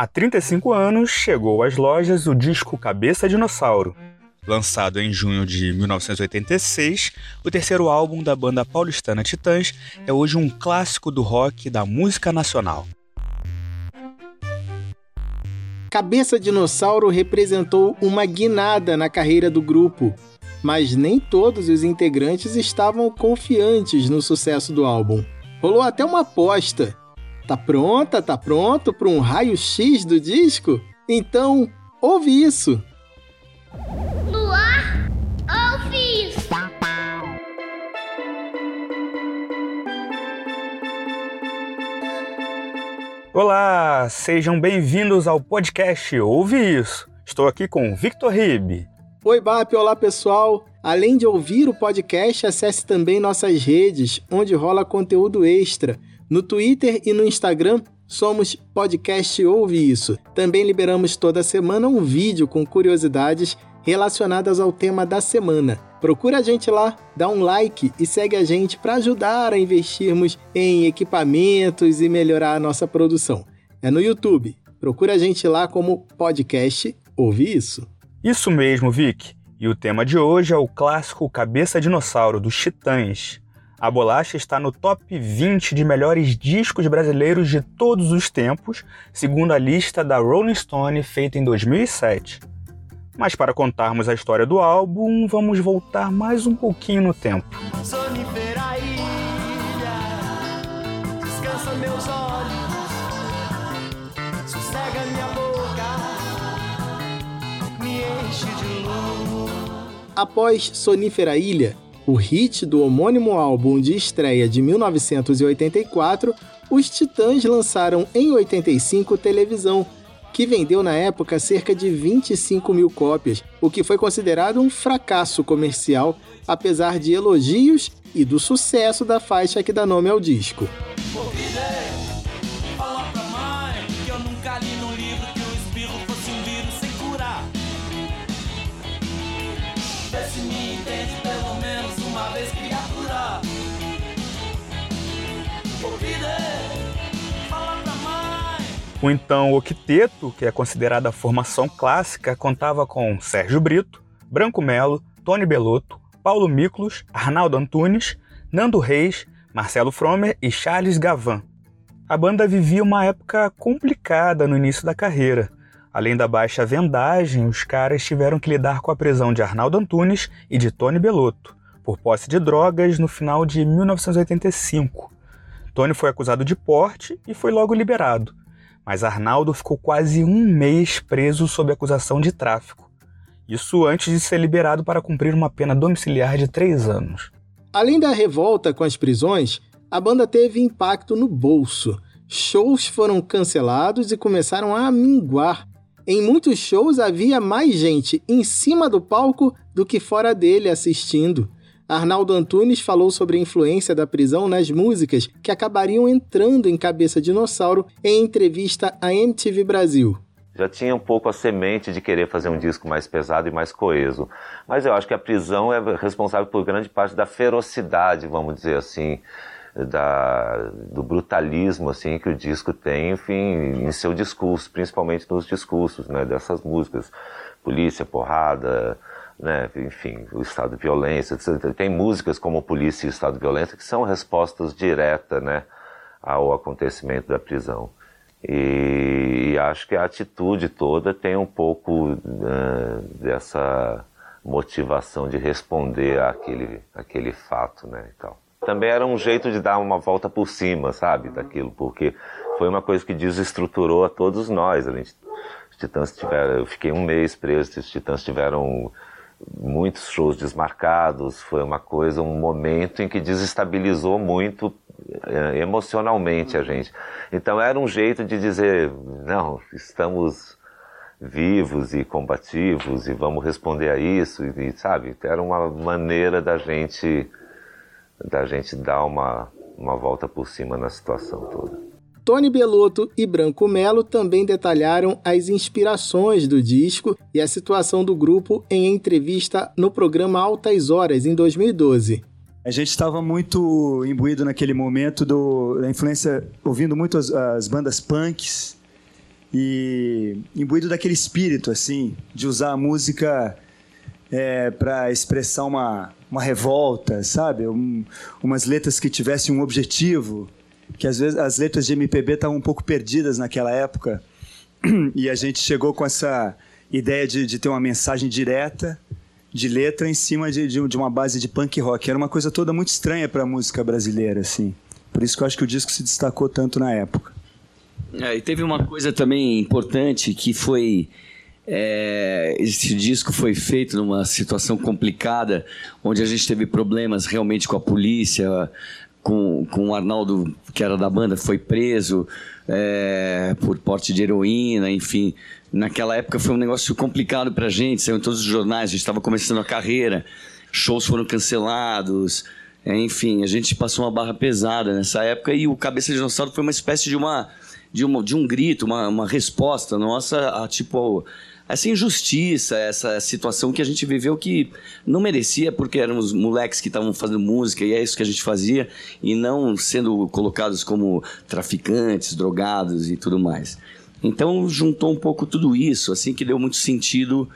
Há 35 anos chegou às lojas o disco Cabeça Dinossauro. Lançado em junho de 1986, o terceiro álbum da banda paulistana Titãs é hoje um clássico do rock e da música nacional. Cabeça Dinossauro representou uma guinada na carreira do grupo, mas nem todos os integrantes estavam confiantes no sucesso do álbum. Rolou até uma aposta Tá pronta? Tá pronto para um raio-x do disco? Então, ouve isso. No ar, ouve isso. Olá, sejam bem-vindos ao podcast Ouve Isso. Estou aqui com Victor Ribe. Oi, BAP, olá pessoal. Além de ouvir o podcast, acesse também nossas redes, onde rola conteúdo extra no Twitter e no Instagram somos podcast Ouve Isso. Também liberamos toda semana um vídeo com curiosidades relacionadas ao tema da semana. Procura a gente lá, dá um like e segue a gente para ajudar a investirmos em equipamentos e melhorar a nossa produção. É no YouTube. Procura a gente lá como podcast Ouve Isso. Isso mesmo, Vic. E o tema de hoje é o clássico Cabeça Dinossauro dos Titãs. A bolacha está no top 20 de melhores discos brasileiros de todos os tempos, segundo a lista da Rolling Stone feita em 2007. Mas para contarmos a história do álbum, vamos voltar mais um pouquinho no tempo. Após Sonífera Ilha, o hit do homônimo álbum de estreia de 1984, os Titãs lançaram em 85 Televisão, que vendeu na época cerca de 25 mil cópias, o que foi considerado um fracasso comercial, apesar de elogios e do sucesso da faixa que dá nome ao disco. O então octeto, que é considerada a formação clássica, contava com Sérgio Brito, Branco Melo, Tony Belotto, Paulo Miklos, Arnaldo Antunes, Nando Reis, Marcelo Fromer e Charles Gavan. A banda vivia uma época complicada no início da carreira. Além da baixa vendagem, os caras tiveram que lidar com a prisão de Arnaldo Antunes e de Tony Belotto, por posse de drogas no final de 1985. Tony foi acusado de porte e foi logo liberado, mas Arnaldo ficou quase um mês preso sob acusação de tráfico. Isso antes de ser liberado para cumprir uma pena domiciliar de três anos. Além da revolta com as prisões, a banda teve impacto no bolso. Shows foram cancelados e começaram a minguar. Em muitos shows havia mais gente em cima do palco do que fora dele assistindo. Arnaldo Antunes falou sobre a influência da prisão nas músicas que acabariam entrando em Cabeça Dinossauro em entrevista à MTV Brasil já tinha um pouco a semente de querer fazer um disco mais pesado e mais coeso. Mas eu acho que a prisão é responsável por grande parte da ferocidade, vamos dizer assim, da, do brutalismo assim que o disco tem, enfim, em seu discurso, principalmente nos discursos, né, dessas músicas, polícia, porrada, né, enfim, o estado de violência. Tem músicas como Polícia e Estado de Violência que são respostas diretas né, ao acontecimento da prisão. E, e, acho que a atitude toda tem um pouco uh, dessa motivação de responder àquele, àquele fato, né, e tal. Também era um jeito de dar uma volta por cima, sabe, daquilo, porque foi uma coisa que desestruturou a todos nós. A gente, os titãs tiveram, eu fiquei um mês preso, os titãs tiveram muitos shows desmarcados, foi uma coisa, um momento em que desestabilizou muito eh, emocionalmente a gente. Então era um jeito de dizer, não, estamos vivos e combativos e vamos responder a isso, e, sabe? Era uma maneira da gente da gente dar uma, uma volta por cima na situação toda. Tony Belotto e Branco Melo também detalharam as inspirações do disco e a situação do grupo em entrevista no programa Altas Horas, em 2012. A gente estava muito imbuído naquele momento do, da influência, ouvindo muito as, as bandas punks e imbuído daquele espírito, assim, de usar a música é, para expressar uma, uma revolta, sabe? Um, umas letras que tivessem um objetivo, que às vezes as letras de MPB estavam um pouco perdidas naquela época, e a gente chegou com essa ideia de, de ter uma mensagem direta de letra em cima de, de, de, uma base de punk rock. Era uma coisa toda muito estranha para a música brasileira, assim. Por isso que eu acho que o disco se destacou tanto na época. É, e teve uma coisa também importante que foi é, esse disco foi feito numa situação complicada, onde a gente teve problemas realmente com a polícia, com, com o Arnaldo, que era da banda, foi preso é, por porte de heroína, enfim. Naquela época foi um negócio complicado pra gente, saiu em todos os jornais, a gente estava começando a carreira, shows foram cancelados, é, enfim, a gente passou uma barra pesada nessa época e o Cabeça de Dinossauro foi uma espécie de uma de, uma, de um grito, uma, uma resposta nossa a tipo essa injustiça, essa situação que a gente viveu que não merecia porque éramos moleques que estavam fazendo música e é isso que a gente fazia e não sendo colocados como traficantes, drogados e tudo mais. Então juntou um pouco tudo isso, assim que deu muito sentido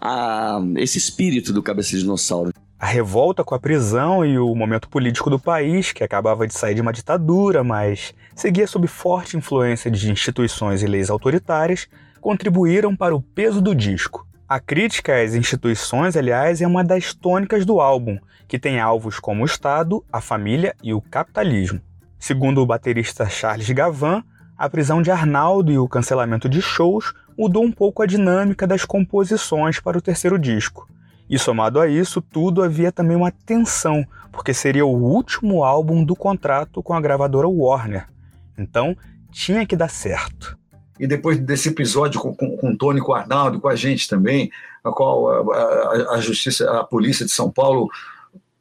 a esse espírito do Cabeça de Dinossauro. A revolta com a prisão e o momento político do país, que acabava de sair de uma ditadura, mas seguia sob forte influência de instituições e leis autoritárias, contribuíram para o peso do disco. A crítica às instituições, aliás, é uma das tônicas do álbum, que tem alvos como o Estado, a família e o capitalismo. Segundo o baterista Charles Gavan, a prisão de Arnaldo e o cancelamento de shows mudou um pouco a dinâmica das composições para o terceiro disco. E somado a isso, tudo havia também uma tensão, porque seria o último álbum do contrato com a gravadora Warner. Então, tinha que dar certo e depois desse episódio com, com, com o Tony, com o Arnaldo, com a gente também, a qual a, a, a, justiça, a polícia de São Paulo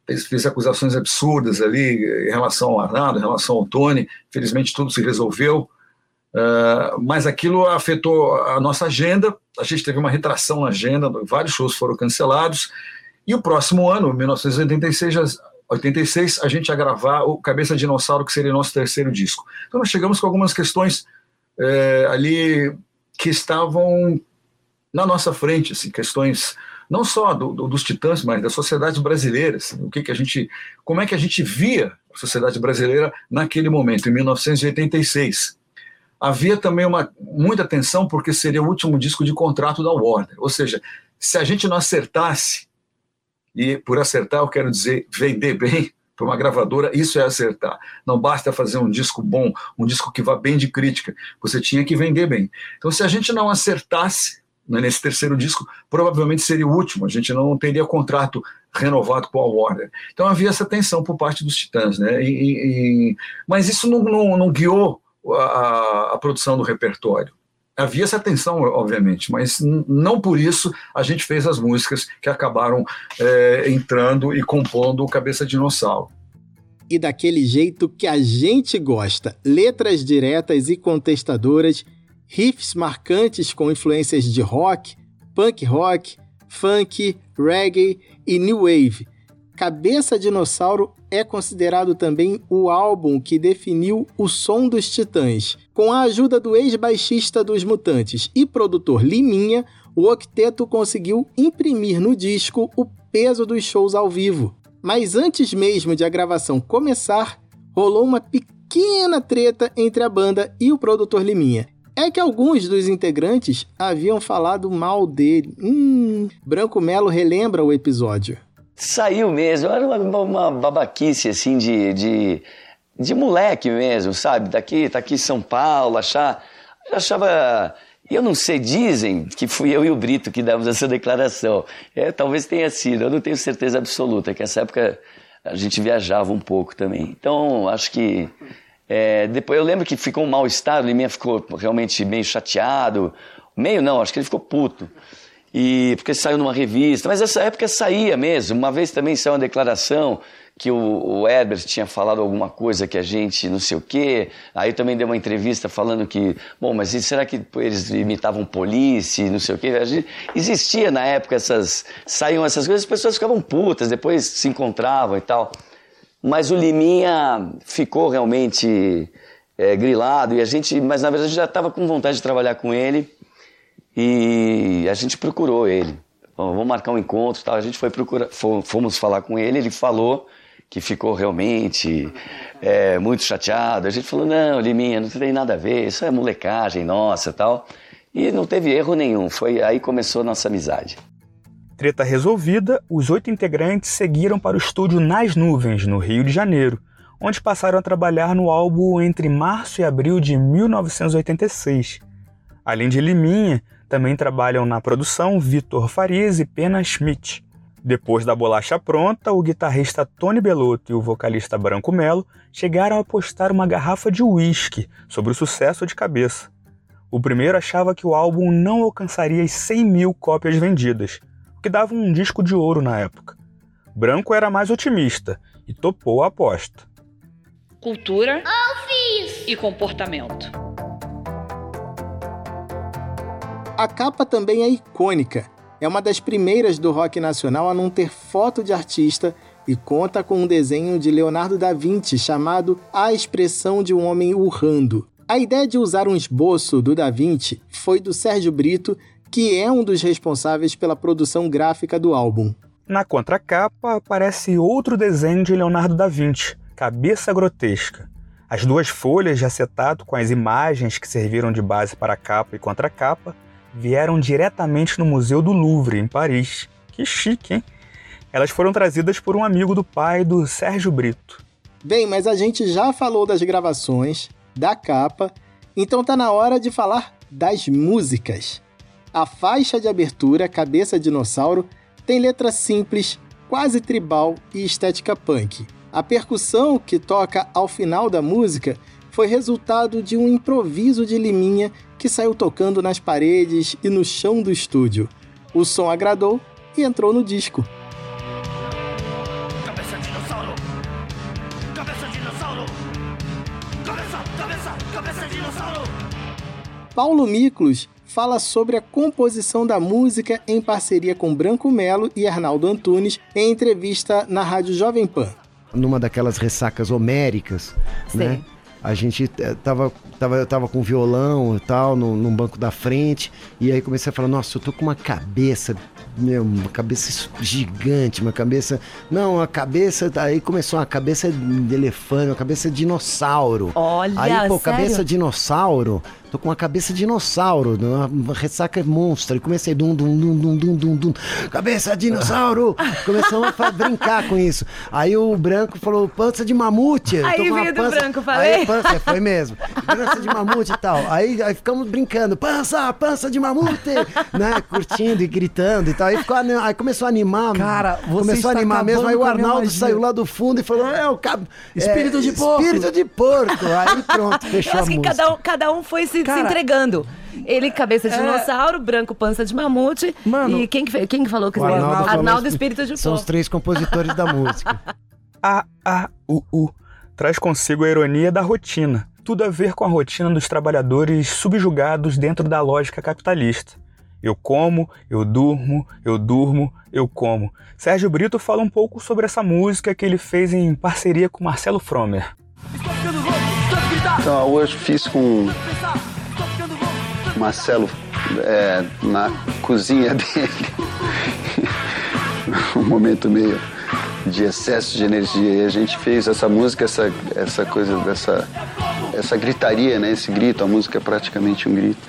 fez, fez, acusações absurdas ali em relação ao Arnaldo, em relação ao Tony, felizmente tudo se resolveu, uh, mas aquilo afetou a nossa agenda, a gente teve uma retração na agenda, vários shows foram cancelados, e o próximo ano, 1986, já, 86, a gente ia gravar o Cabeça Dinossauro, que seria nosso terceiro disco. Então nós chegamos com algumas questões é, ali que estavam na nossa frente, assim, questões não só do, do, dos titãs, mas da sociedade brasileira, assim, o que, que a gente, como é que a gente via a sociedade brasileira naquele momento, em 1986. Havia também uma muita tensão porque seria o último disco de contrato da Warner, ou seja, se a gente não acertasse, e por acertar eu quero dizer vender bem, para uma gravadora, isso é acertar. Não basta fazer um disco bom, um disco que vá bem de crítica, você tinha que vender bem. Então, se a gente não acertasse né, nesse terceiro disco, provavelmente seria o último, a gente não teria contrato renovado com a Warner. Então havia essa tensão por parte dos Titãs, né? E, e, mas isso não, não, não guiou a, a, produção do repertório. Havia essa tensão, obviamente, mas não por isso a gente fez as músicas que acabaram é, entrando e compondo o Cabeça Dinossauro. E daquele jeito que a gente gosta: letras diretas e contestadoras, riffs marcantes com influências de rock, punk rock, funk, reggae e new wave. Cabeça Dinossauro é considerado também o álbum que definiu o som dos Titãs. Com a ajuda do ex-baixista dos Mutantes e produtor Liminha, o octeto conseguiu imprimir no disco o peso dos shows ao vivo. Mas antes mesmo de a gravação começar, rolou uma pequena treta entre a banda e o produtor Liminha. É que alguns dos integrantes haviam falado mal dele. Hum, Branco Melo relembra o episódio. Saiu mesmo, era uma, uma babaquice assim de, de, de moleque mesmo, sabe? Daqui, tá aqui São Paulo, achar. achava. Eu não sei, dizem que fui eu e o Brito que damos essa declaração. É, talvez tenha sido, eu não tenho certeza absoluta, que nessa época a gente viajava um pouco também. Então, acho que. É, depois eu lembro que ficou um mal-estar, o Liminha ficou realmente meio chateado. Meio não, acho que ele ficou puto e porque saiu numa revista, mas essa época saía mesmo. Uma vez também saiu uma declaração que o, o Herbert tinha falado alguma coisa que a gente não sei o quê. Aí também deu uma entrevista falando que, bom, mas será que eles imitavam polícia, não sei o quê? Gente, existia na época essas, saíam essas coisas, as pessoas ficavam putas, depois se encontravam e tal. Mas o Liminha ficou realmente é, grilado, e a gente, mas na verdade já estava com vontade de trabalhar com ele e a gente procurou ele. vamos marcar um encontro, tal. A gente foi procurar, fomos falar com ele, ele falou que ficou realmente é, muito chateado. A gente falou, não, Liminha, não tem nada a ver, isso é molecagem nossa tal. E não teve erro nenhum, foi aí começou nossa amizade. Treta resolvida, os oito integrantes seguiram para o estúdio Nas Nuvens, no Rio de Janeiro, onde passaram a trabalhar no álbum entre março e abril de 1986. Além de Liminha, também trabalham na produção Vitor Farias e Pena Schmidt. Depois da bolacha pronta, o guitarrista Tony Bellotto e o vocalista Branco Melo chegaram a postar uma garrafa de uísque sobre o sucesso de cabeça. O primeiro achava que o álbum não alcançaria as 100 mil cópias vendidas, o que dava um disco de ouro na época. Branco era mais otimista e topou a aposta. Cultura e comportamento. A capa também é icônica é uma das primeiras do rock nacional a não ter foto de artista e conta com um desenho de Leonardo da Vinci chamado A Expressão de um Homem Urrando. A ideia de usar um esboço do Da Vinci foi do Sérgio Brito, que é um dos responsáveis pela produção gráfica do álbum. Na contracapa aparece outro desenho de Leonardo da Vinci, Cabeça Grotesca. As duas folhas de acetato com as imagens que serviram de base para a capa e contracapa vieram diretamente no Museu do Louvre, em Paris. Que chique, hein? Elas foram trazidas por um amigo do pai do Sérgio Brito. Bem, mas a gente já falou das gravações, da capa, então tá na hora de falar das músicas. A faixa de abertura, Cabeça Dinossauro, tem letra simples, quase tribal e estética punk. A percussão que toca ao final da música foi resultado de um improviso de Liminha que saiu tocando nas paredes e no chão do estúdio. O som agradou e entrou no disco. Cabeça dinossauro! Cabeça dinossauro! Cabeça, cabeça, cabeça dinossauro! Paulo Miklos fala sobre a composição da música em parceria com Branco Melo e Arnaldo Antunes em entrevista na Rádio Jovem Pan. Numa daquelas ressacas homéricas, Sim. né? A gente eh, tava, tava, eu tava com violão e tal, no, num banco da frente, e aí comecei a falar, nossa, eu tô com uma cabeça, meu, uma cabeça gigante, uma cabeça. Não, a cabeça. Aí começou uma cabeça de elefante, uma cabeça de dinossauro. Olha, Aí, pô, sério? cabeça de dinossauro Tô com uma cabeça de dinossauro, uma ressaca monstro. E comecei dum, dum, dum, dum, dum, dum, dum. Cabeça de dinossauro! Começamos a brincar com isso. Aí o branco falou, pança de mamute. Aí veio pança... do branco, falei. Aí, pança, foi mesmo. Pança de mamute e tal. Aí, aí ficamos brincando, pança, pança de mamute! né? Curtindo e gritando e tal. Aí, ficou, aí começou a animar. Cara, você Começou a animar mesmo. Aí o Arnaldo saiu lá do fundo e falou, é o cab... Espírito é, de porco. Espírito de porco. Aí pronto, fechou Eu acho a que música. cada um, cada um foi se se, Cara, se entregando. Ele, cabeça de é... dinossauro, branco, pança de mamute. Mano, e quem que, quem que falou que o Arnaldo, Arnaldo Espírito de São os três compositores da música. A, A, U, U. Traz consigo a ironia da rotina. Tudo a ver com a rotina dos trabalhadores subjugados dentro da lógica capitalista. Eu como, eu durmo, eu durmo, eu como. Sérgio Brito fala um pouco sobre essa música que ele fez em parceria com Marcelo Fromer. Então, hoje fiz com Marcelo é, na cozinha dele. um momento meio de excesso de energia. E a gente fez essa música, essa, essa coisa dessa essa gritaria, né? Esse grito, a música é praticamente um grito.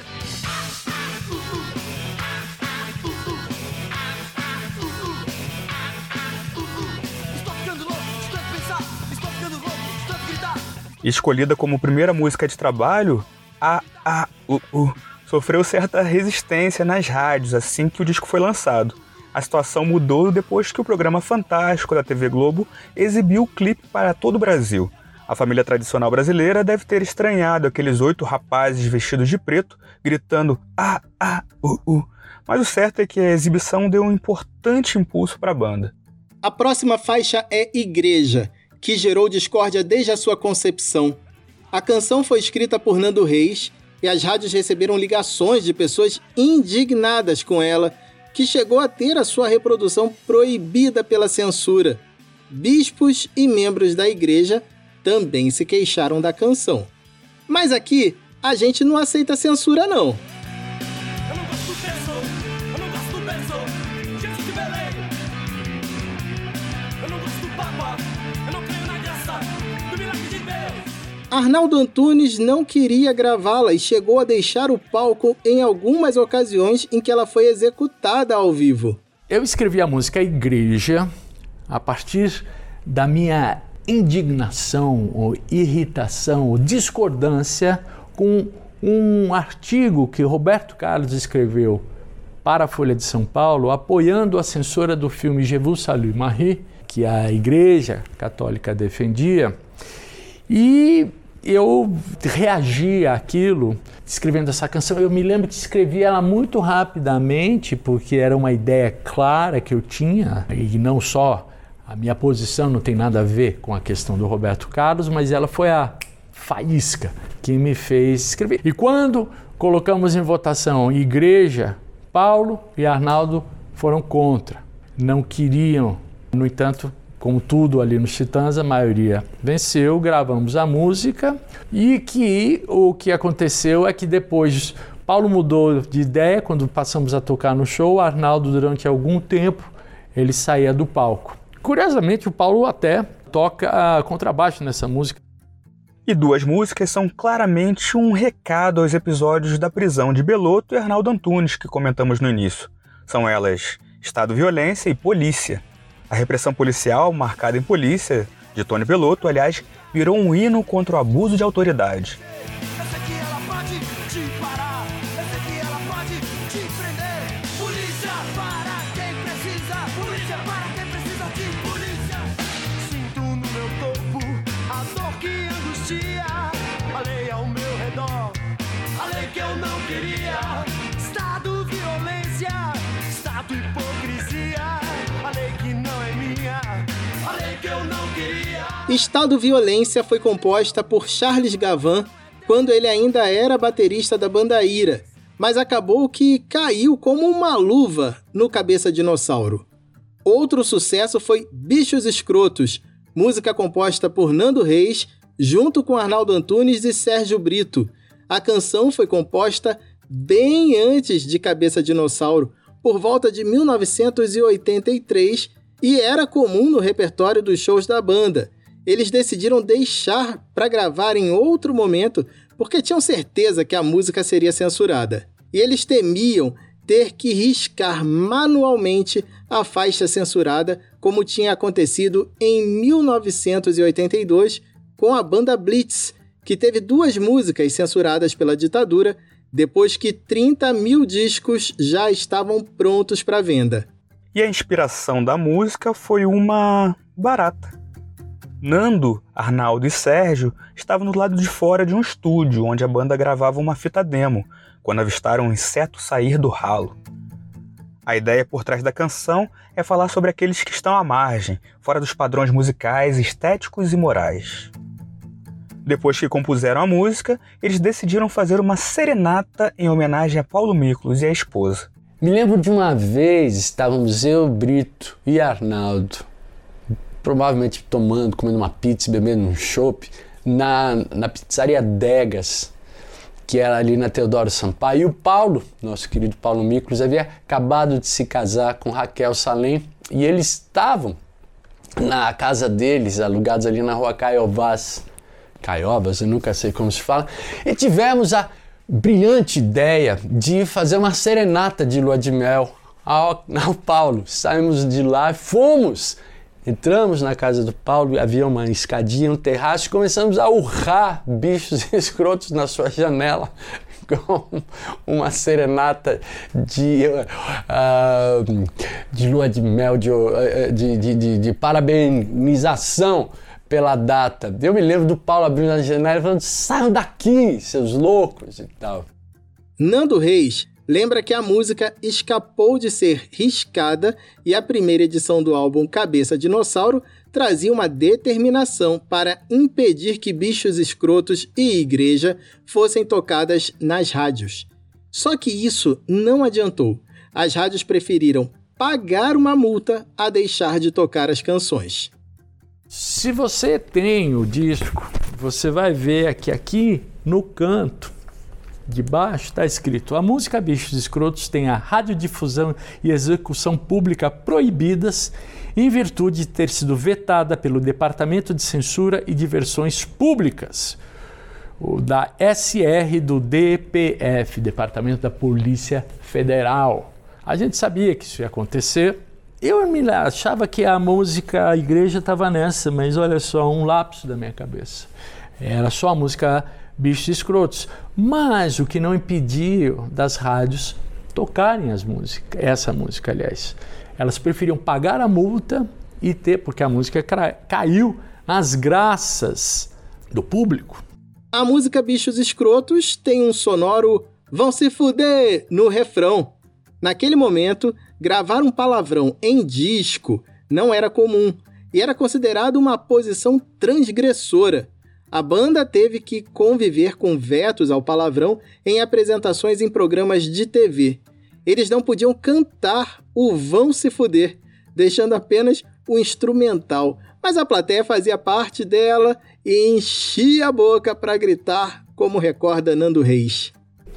Escolhida como primeira música de trabalho, a A U U sofreu certa resistência nas rádios assim que o disco foi lançado. A situação mudou depois que o programa Fantástico da TV Globo exibiu o clipe para todo o Brasil. A família tradicional brasileira deve ter estranhado aqueles oito rapazes vestidos de preto gritando A A U U. Mas o certo é que a exibição deu um importante impulso para a banda. A próxima faixa é Igreja que gerou discórdia desde a sua concepção. A canção foi escrita por Nando Reis e as rádios receberam ligações de pessoas indignadas com ela, que chegou a ter a sua reprodução proibida pela censura. Bispos e membros da igreja também se queixaram da canção. Mas aqui a gente não aceita censura não. Arnaldo Antunes não queria gravá-la e chegou a deixar o palco em algumas ocasiões em que ela foi executada ao vivo. Eu escrevi a música Igreja a partir da minha indignação, ou irritação, ou discordância com um artigo que Roberto Carlos escreveu para a Folha de São Paulo, apoiando a censura do filme Je salue Marie, que a Igreja Católica defendia. E eu reagi àquilo escrevendo essa canção. Eu me lembro que escrevi ela muito rapidamente, porque era uma ideia clara que eu tinha, e não só a minha posição não tem nada a ver com a questão do Roberto Carlos, mas ela foi a faísca que me fez escrever. E quando colocamos em votação igreja, Paulo e Arnaldo foram contra. Não queriam, no entanto, como tudo ali nos Titãs, a maioria venceu, gravamos a música e que o que aconteceu é que depois Paulo mudou de ideia quando passamos a tocar no show, Arnaldo durante algum tempo ele saía do palco. Curiosamente, o Paulo até toca contrabaixo nessa música. E duas músicas são claramente um recado aos episódios da prisão de Beloto e Arnaldo Antunes que comentamos no início. São elas Estado Violência e Polícia. A repressão policial, marcada em polícia, de Tony Belotto, aliás, virou um hino contra o abuso de autoridade. Estado Violência foi composta por Charles Gavan quando ele ainda era baterista da banda Ira, mas acabou que caiu como uma luva no Cabeça Dinossauro. Outro sucesso foi Bichos Escrotos, música composta por Nando Reis, junto com Arnaldo Antunes e Sérgio Brito. A canção foi composta bem antes de Cabeça Dinossauro, por volta de 1983, e era comum no repertório dos shows da banda eles decidiram deixar para gravar em outro momento porque tinham certeza que a música seria censurada. E eles temiam ter que riscar manualmente a faixa censurada, como tinha acontecido em 1982 com a banda Blitz, que teve duas músicas censuradas pela ditadura depois que 30 mil discos já estavam prontos para venda. E a inspiração da música foi uma barata. Nando, Arnaldo e Sérgio estavam do lado de fora de um estúdio onde a banda gravava uma fita demo, quando avistaram um inseto sair do ralo. A ideia por trás da canção é falar sobre aqueles que estão à margem, fora dos padrões musicais, estéticos e morais. Depois que compuseram a música, eles decidiram fazer uma serenata em homenagem a Paulo Miklos e a esposa. Me lembro de uma vez, estávamos eu, Brito e Arnaldo provavelmente tomando, comendo uma pizza, bebendo um chopp, na, na pizzaria Degas, que era ali na Teodoro Sampaio. E o Paulo, nosso querido Paulo Miklos, havia acabado de se casar com Raquel Salem e eles estavam na casa deles, alugados ali na rua Caiovás. Caiovas, eu nunca sei como se fala. E tivemos a brilhante ideia de fazer uma serenata de lua de mel ao, ao Paulo. Saímos de lá, fomos Entramos na casa do Paulo, havia uma escadinha, um terraço, e começamos a urrar bichos escrotos na sua janela com uma serenata de, uh, de lua de mel, de, uh, de, de, de, parabenização pela data. Eu me lembro do Paulo abrindo a janela e falando: saiam daqui, seus loucos e tal. Nando Reis lembra que a música escapou de ser riscada e a primeira edição do álbum Cabeça Dinossauro trazia uma determinação para impedir que bichos escrotos e igreja fossem tocadas nas rádios. Só que isso não adiantou. As rádios preferiram pagar uma multa a deixar de tocar as canções. Se você tem o disco, você vai ver que aqui no canto de baixo está escrito: a música Bichos Escrotos tem a radiodifusão e execução pública proibidas em virtude de ter sido vetada pelo Departamento de Censura e Diversões Públicas, o da SR do DPF, Departamento da Polícia Federal. A gente sabia que isso ia acontecer. Eu me achava que a música, a igreja estava nessa, mas olha só, um lapso da minha cabeça. Era só a música bichos escrotos. Mas o que não impediu das rádios tocarem as músicas, essa música, aliás. Elas preferiam pagar a multa e ter, porque a música caiu nas graças do público. A música Bichos Escrotos tem um sonoro vão se fuder no refrão. Naquele momento, gravar um palavrão em disco não era comum e era considerado uma posição transgressora a banda teve que conviver com vetos ao palavrão em apresentações em programas de TV. Eles não podiam cantar o Vão Se Fuder, deixando apenas o instrumental, mas a plateia fazia parte dela e enchia a boca para gritar, como recorda Nando Reis.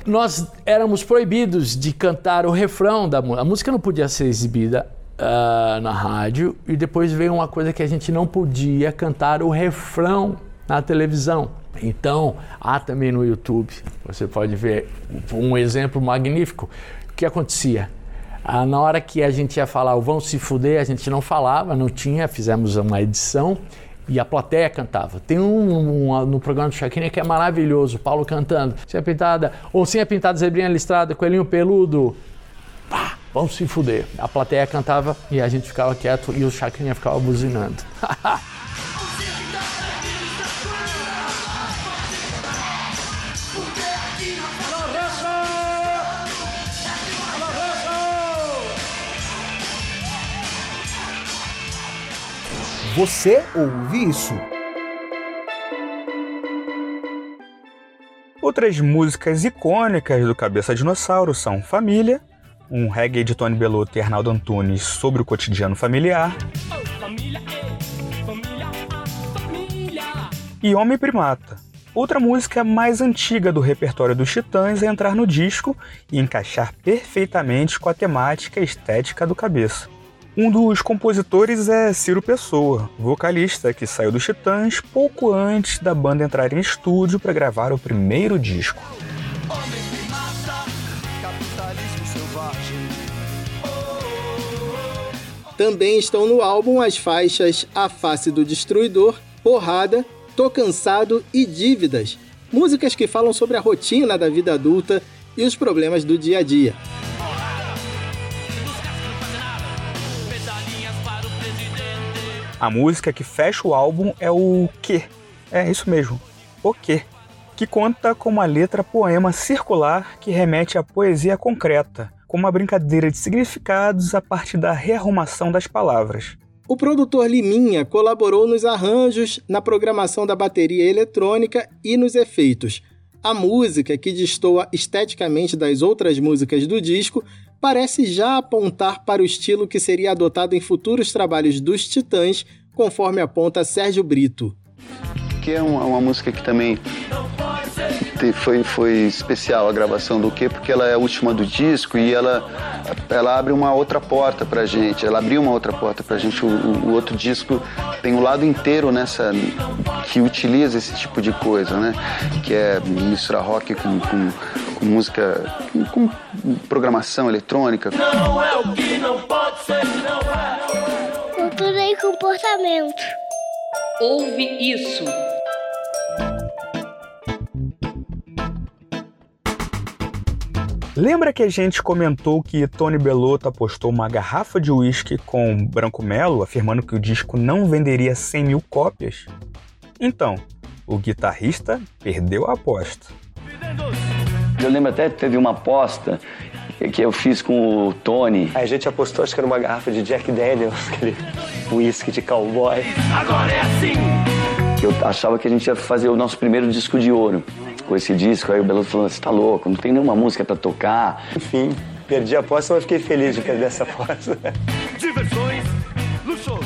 Nós éramos proibidos de cantar o refrão da música. A música não podia ser exibida uh, na rádio e depois veio uma coisa que a gente não podia cantar o refrão na televisão. Então, há também no YouTube, você pode ver um exemplo magnífico. O que acontecia? Ah, na hora que a gente ia falar o Vão Se Fuder, a gente não falava, não tinha, fizemos uma edição e a plateia cantava. Tem um, um no programa do Chaquinha que é maravilhoso, Paulo cantando. Sem a pintada, ou sem a pintada zebrinha listrada, coelhinho peludo. Pá, vão se fuder. A plateia cantava e a gente ficava quieto e o Chacrinha ficava buzinando. Você ouve isso? Outras músicas icônicas do Cabeça Dinossauro são Família, um reggae de Tony Bellotto e Arnaldo Antunes sobre o cotidiano familiar, e Homem Primata, outra música mais antiga do repertório dos Titãs a entrar no disco e encaixar perfeitamente com a temática estética do Cabeça. Um dos compositores é Ciro Pessoa, vocalista que saiu dos Titãs pouco antes da banda entrar em estúdio para gravar o primeiro disco. Também estão no álbum as faixas A Face do Destruidor, Porrada, Tô Cansado e Dívidas, músicas que falam sobre a rotina da vida adulta e os problemas do dia a dia. A música que fecha o álbum é o Que. É isso mesmo, o Que. Que conta com uma letra poema circular que remete à poesia concreta, com uma brincadeira de significados a partir da rearrumação das palavras. O produtor Liminha colaborou nos arranjos, na programação da bateria eletrônica e nos efeitos. A música, que destoa esteticamente das outras músicas do disco, parece já apontar para o estilo que seria adotado em futuros trabalhos dos Titãs, conforme aponta Sérgio Brito. Que é uma, uma música que também foi, foi especial a gravação do que porque ela é a última do disco e ela, ela abre uma outra porta pra gente. Ela abriu uma outra porta pra gente. O, o outro disco tem o um lado inteiro nessa que utiliza esse tipo de coisa, né? Que é misturar rock com, com com música, com, programação eletrônica. Não é o que não pode ser, não é. Cultura e comportamento. Ouve isso. Lembra que a gente comentou que Tony Bellotto apostou uma garrafa de uísque com Branco Melo, afirmando que o disco não venderia 100 mil cópias? Então, o guitarrista perdeu a aposta. Eu lembro até que teve uma aposta que eu fiz com o Tony. a gente apostou, acho que era uma garrafa de Jack Daniels, aquele whisky de cowboy. Agora é assim! Eu achava que a gente ia fazer o nosso primeiro disco de ouro com esse disco. Aí o Belo falou: você tá louco, não tem nenhuma música para tocar. Enfim, perdi a aposta, mas fiquei feliz de perder essa aposta. Diversões, luxo,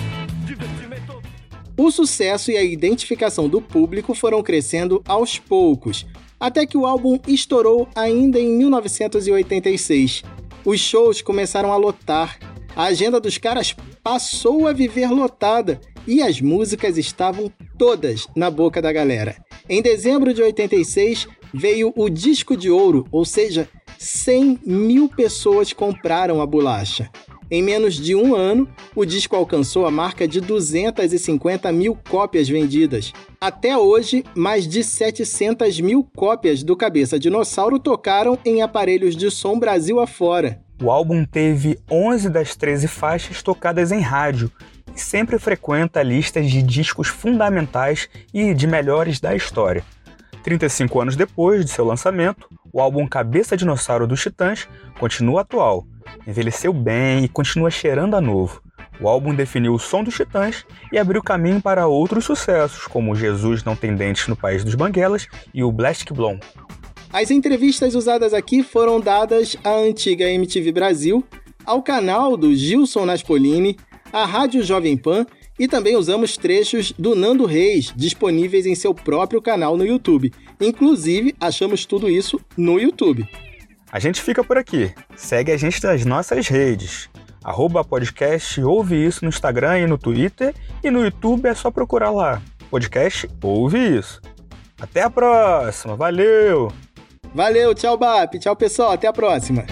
O sucesso e a identificação do público foram crescendo aos poucos. até que o álbum estourou ainda em 1986. Os shows começaram a lotar, a agenda dos caras passou a viver lotada e as músicas estavam todas na boca da galera. Em dezembro de 86 veio o disco de ouro, ou seja, 100 mil pessoas compraram a bolacha. Em menos de um ano, o disco alcançou a marca de 250 mil cópias vendidas. Até hoje, mais de 700 mil cópias do Cabeça Dinossauro tocaram em aparelhos de som Brasil afora. O álbum teve 11 das 13 faixas tocadas em rádio sempre frequenta listas de discos fundamentais e de melhores da história. 35 anos depois de seu lançamento, o álbum Cabeça Dinossauro dos Titãs continua atual envelheceu bem e continua cheirando a novo. O álbum definiu o som dos Titãs e abriu caminho para outros sucessos, como Jesus Não Tem Dentes no País dos Banguelas e o Plastic Blonde. As entrevistas usadas aqui foram dadas à antiga MTV Brasil, ao canal do Gilson Naspolini, à Rádio Jovem Pan e também usamos trechos do Nando Reis, disponíveis em seu próprio canal no YouTube. Inclusive, achamos tudo isso no YouTube. A gente fica por aqui. Segue a gente nas nossas redes. Arroba podcast Ouve Isso no Instagram e no Twitter. E no YouTube é só procurar lá. Podcast Ouve Isso. Até a próxima. Valeu! Valeu, tchau, BAP. Tchau, pessoal. Até a próxima.